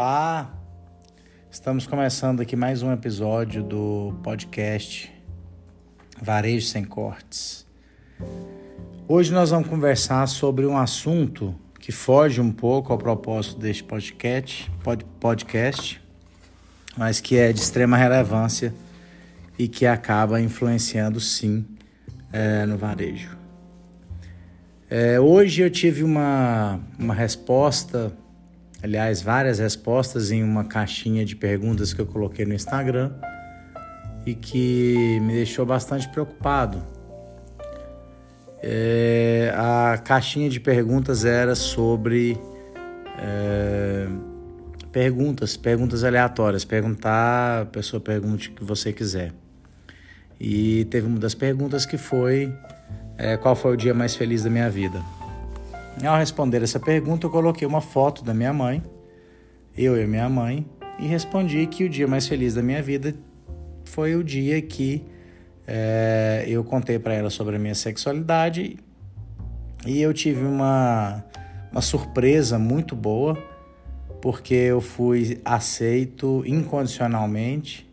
Olá! Estamos começando aqui mais um episódio do podcast Varejo Sem Cortes. Hoje nós vamos conversar sobre um assunto que foge um pouco ao propósito deste podcast, podcast mas que é de extrema relevância e que acaba influenciando sim é, no varejo. É, hoje eu tive uma, uma resposta aliás, várias respostas em uma caixinha de perguntas que eu coloquei no Instagram e que me deixou bastante preocupado. É, a caixinha de perguntas era sobre é, perguntas, perguntas aleatórias, perguntar, a pessoa pergunte o que você quiser. E teve uma das perguntas que foi é, qual foi o dia mais feliz da minha vida. Ao responder essa pergunta, eu coloquei uma foto da minha mãe, eu e minha mãe, e respondi que o dia mais feliz da minha vida foi o dia que é, eu contei para ela sobre a minha sexualidade e eu tive uma, uma surpresa muito boa, porque eu fui aceito incondicionalmente,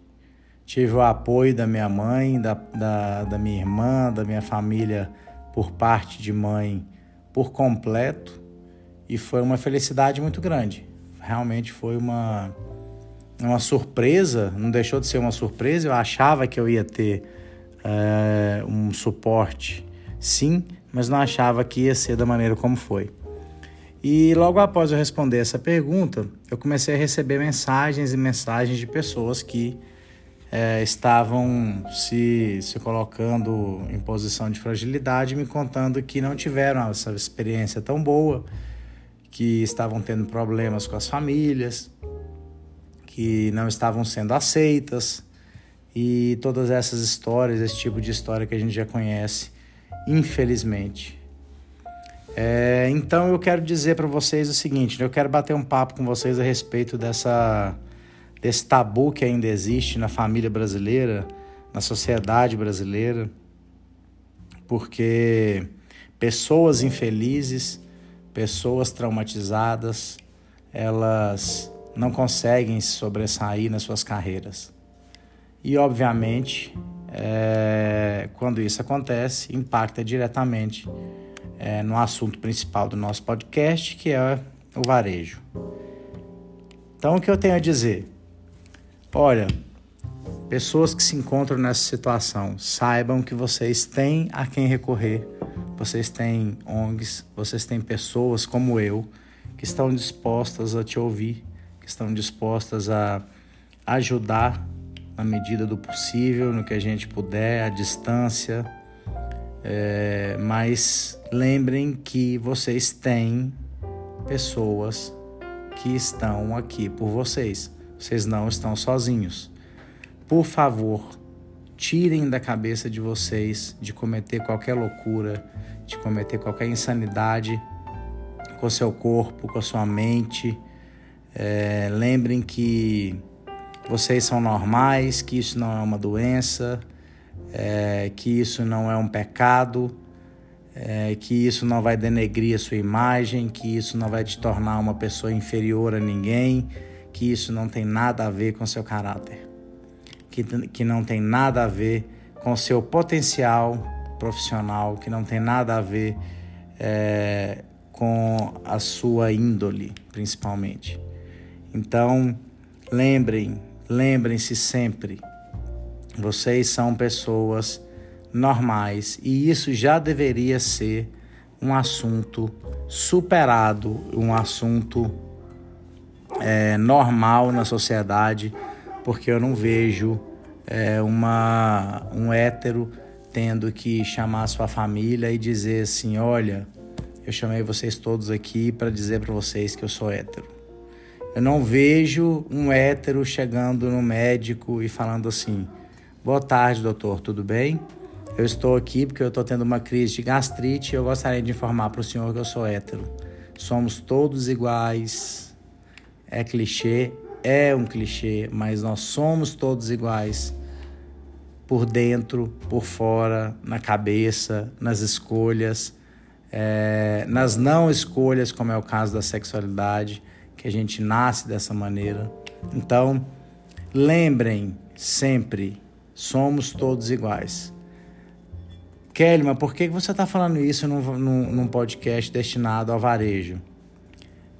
tive o apoio da minha mãe, da, da, da minha irmã, da minha família por parte de mãe por completo e foi uma felicidade muito grande. Realmente foi uma, uma surpresa, não deixou de ser uma surpresa. Eu achava que eu ia ter é, um suporte, sim, mas não achava que ia ser da maneira como foi. E logo após eu responder essa pergunta, eu comecei a receber mensagens e mensagens de pessoas que é, estavam se, se colocando em posição de fragilidade, me contando que não tiveram essa experiência tão boa, que estavam tendo problemas com as famílias, que não estavam sendo aceitas e todas essas histórias, esse tipo de história que a gente já conhece, infelizmente. É, então eu quero dizer para vocês o seguinte: eu quero bater um papo com vocês a respeito dessa desse tabu que ainda existe na família brasileira, na sociedade brasileira, porque pessoas infelizes, pessoas traumatizadas, elas não conseguem se sobressair nas suas carreiras. E, obviamente, é, quando isso acontece, impacta diretamente é, no assunto principal do nosso podcast, que é o varejo. Então, o que eu tenho a dizer? Olha, pessoas que se encontram nessa situação, saibam que vocês têm a quem recorrer. Vocês têm ONGs, vocês têm pessoas como eu que estão dispostas a te ouvir, que estão dispostas a ajudar na medida do possível, no que a gente puder, à distância. É, mas lembrem que vocês têm pessoas que estão aqui por vocês. Vocês não estão sozinhos. Por favor, tirem da cabeça de vocês de cometer qualquer loucura, de cometer qualquer insanidade com seu corpo, com a sua mente. É, lembrem que vocês são normais, que isso não é uma doença, é, que isso não é um pecado, é, que isso não vai denegrir a sua imagem, que isso não vai te tornar uma pessoa inferior a ninguém que isso não tem nada a ver com seu caráter, que, que não tem nada a ver com seu potencial profissional, que não tem nada a ver é, com a sua índole, principalmente. Então, lembrem, lembrem-se sempre, vocês são pessoas normais e isso já deveria ser um assunto superado, um assunto é, normal na sociedade, porque eu não vejo é, uma, um hétero tendo que chamar sua família e dizer assim: olha, eu chamei vocês todos aqui para dizer para vocês que eu sou hétero. Eu não vejo um hétero chegando no médico e falando assim: boa tarde, doutor, tudo bem? Eu estou aqui porque eu estou tendo uma crise de gastrite e eu gostaria de informar para o senhor que eu sou hétero. Somos todos iguais, é clichê, é um clichê, mas nós somos todos iguais por dentro, por fora, na cabeça, nas escolhas, é, nas não escolhas, como é o caso da sexualidade, que a gente nasce dessa maneira. Então, lembrem sempre, somos todos iguais. Kelly, mas por que você está falando isso num, num, num podcast destinado ao varejo?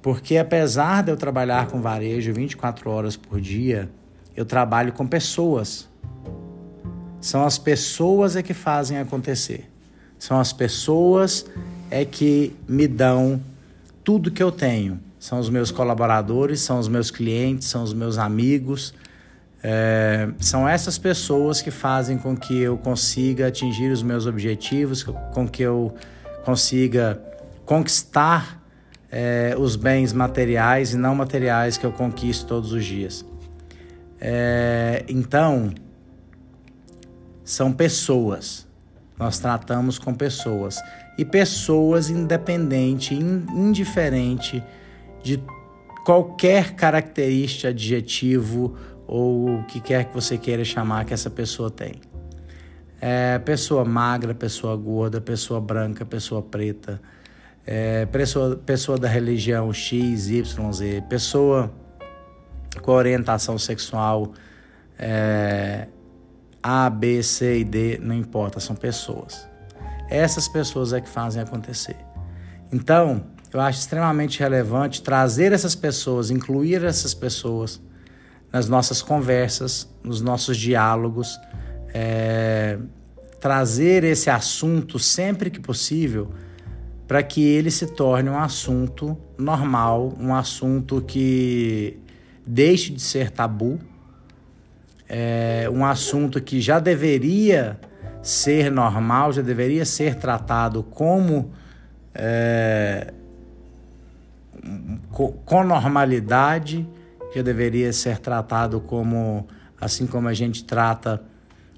Porque apesar de eu trabalhar com varejo 24 horas por dia, eu trabalho com pessoas. São as pessoas é que fazem acontecer. São as pessoas é que me dão tudo que eu tenho. São os meus colaboradores, são os meus clientes, são os meus amigos. É, são essas pessoas que fazem com que eu consiga atingir os meus objetivos, com que eu consiga conquistar é, os bens materiais e não materiais que eu conquisto todos os dias. É, então, são pessoas. Nós tratamos com pessoas. E pessoas independente, indiferente de qualquer característica, adjetivo ou o que quer que você queira chamar que essa pessoa tem. É, pessoa magra, pessoa gorda, pessoa branca, pessoa preta, é, pessoa, pessoa da religião X, Y, Z, pessoa com orientação sexual é, A, B, C e D, não importa, são pessoas. Essas pessoas é que fazem acontecer. Então, eu acho extremamente relevante trazer essas pessoas, incluir essas pessoas nas nossas conversas, nos nossos diálogos, é, trazer esse assunto sempre que possível para que ele se torne um assunto normal, um assunto que deixe de ser tabu, é um assunto que já deveria ser normal, já deveria ser tratado como é, com normalidade, já deveria ser tratado como assim como a gente trata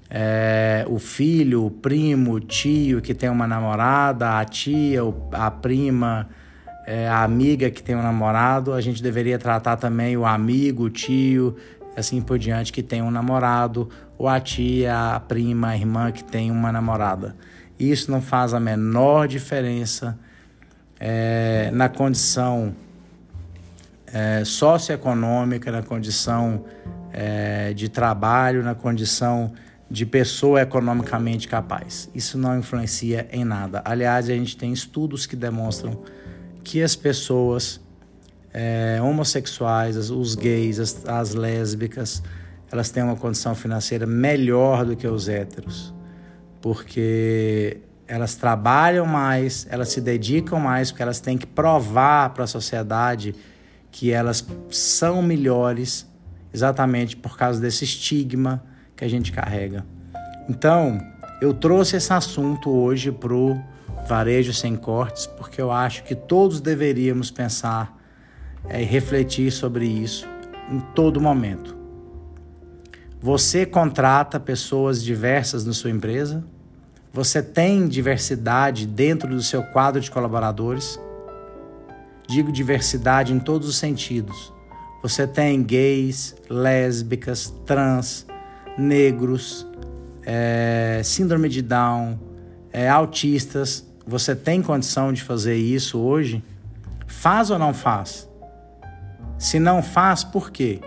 é, o filho, o primo, o tio que tem uma namorada, a tia, a prima, é, a amiga que tem um namorado, a gente deveria tratar também o amigo, o tio, assim por diante, que tem um namorado, ou a tia, a prima, a irmã que tem uma namorada. Isso não faz a menor diferença é, na condição é, socioeconômica, na condição é, de trabalho, na condição de pessoa economicamente capaz. Isso não influencia em nada. Aliás, a gente tem estudos que demonstram que as pessoas é, homossexuais, os gays, as, as lésbicas, elas têm uma condição financeira melhor do que os héteros, porque elas trabalham mais, elas se dedicam mais, porque elas têm que provar para a sociedade que elas são melhores, exatamente por causa desse estigma que a gente carrega. Então, eu trouxe esse assunto hoje para o Varejo Sem Cortes, porque eu acho que todos deveríamos pensar é, e refletir sobre isso em todo momento. Você contrata pessoas diversas na sua empresa? Você tem diversidade dentro do seu quadro de colaboradores? Digo diversidade em todos os sentidos. Você tem gays, lésbicas, trans, negros, é, síndrome de Down, é, autistas. Você tem condição de fazer isso hoje? Faz ou não faz? Se não faz, por quê?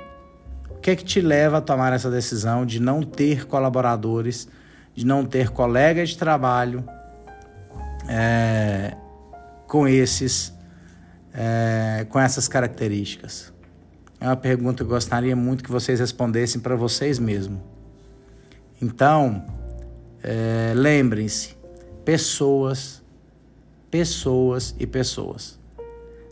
O que é que te leva a tomar essa decisão de não ter colaboradores, de não ter colegas de trabalho é, com esses é, com essas características? É uma pergunta que eu gostaria muito que vocês respondessem para vocês mesmos. Então, é, lembrem-se: pessoas, pessoas e pessoas.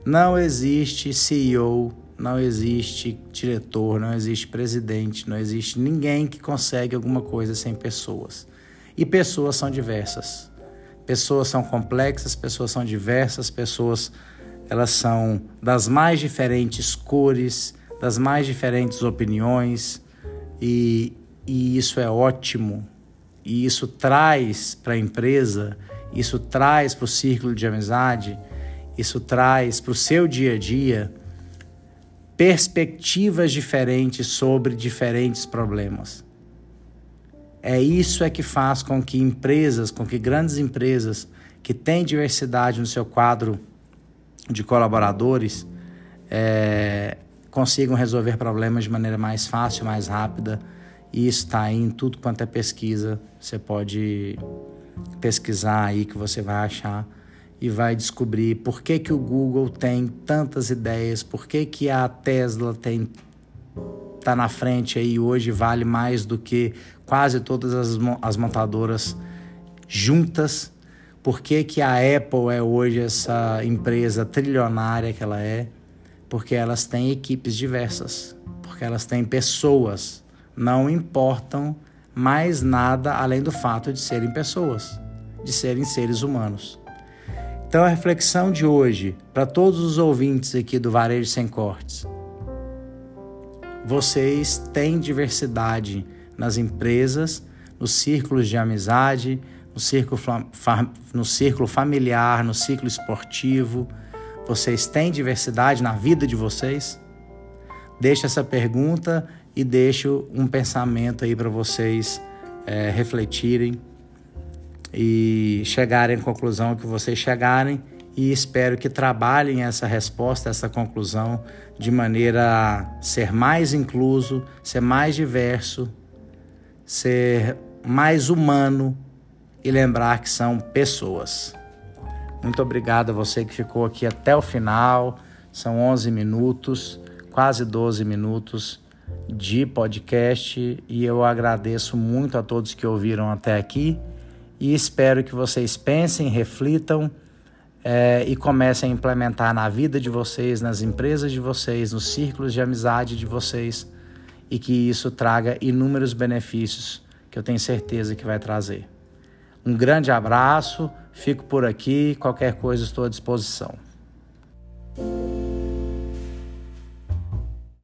Não existe CEO, não existe diretor, não existe presidente, não existe ninguém que consegue alguma coisa sem pessoas. E pessoas são diversas. Pessoas são complexas, pessoas são diversas, pessoas elas são das mais diferentes cores, das mais diferentes opiniões, e, e isso é ótimo. E isso traz para a empresa, isso traz para o círculo de amizade, isso traz para o seu dia a dia perspectivas diferentes sobre diferentes problemas. É isso é que faz com que empresas, com que grandes empresas que têm diversidade no seu quadro de colaboradores é, consigam resolver problemas de maneira mais fácil, mais rápida. E está aí em tudo quanto é pesquisa. Você pode pesquisar aí que você vai achar e vai descobrir por que, que o Google tem tantas ideias, por que, que a Tesla tem tá na frente aí hoje vale mais do que quase todas as, as montadoras juntas. Por que, que a Apple é hoje essa empresa trilionária que ela é? Porque elas têm equipes diversas, porque elas têm pessoas. Não importam mais nada além do fato de serem pessoas, de serem seres humanos. Então a reflexão de hoje, para todos os ouvintes aqui do Varejo Sem Cortes, vocês têm diversidade nas empresas, nos círculos de amizade, no círculo, no círculo familiar, no ciclo esportivo. Vocês têm diversidade na vida de vocês? Deixo essa pergunta e deixo um pensamento aí para vocês é, refletirem e chegarem à conclusão que vocês chegarem e espero que trabalhem essa resposta, essa conclusão de maneira a ser mais incluso, ser mais diverso, ser mais humano e lembrar que são pessoas. Muito obrigado a você que ficou aqui até o final. São 11 minutos, quase 12 minutos de podcast e eu agradeço muito a todos que ouviram até aqui e espero que vocês pensem, reflitam é, e comecem a implementar na vida de vocês, nas empresas de vocês, nos círculos de amizade de vocês e que isso traga inúmeros benefícios que eu tenho certeza que vai trazer. Um grande abraço, fico por aqui, qualquer coisa estou à disposição.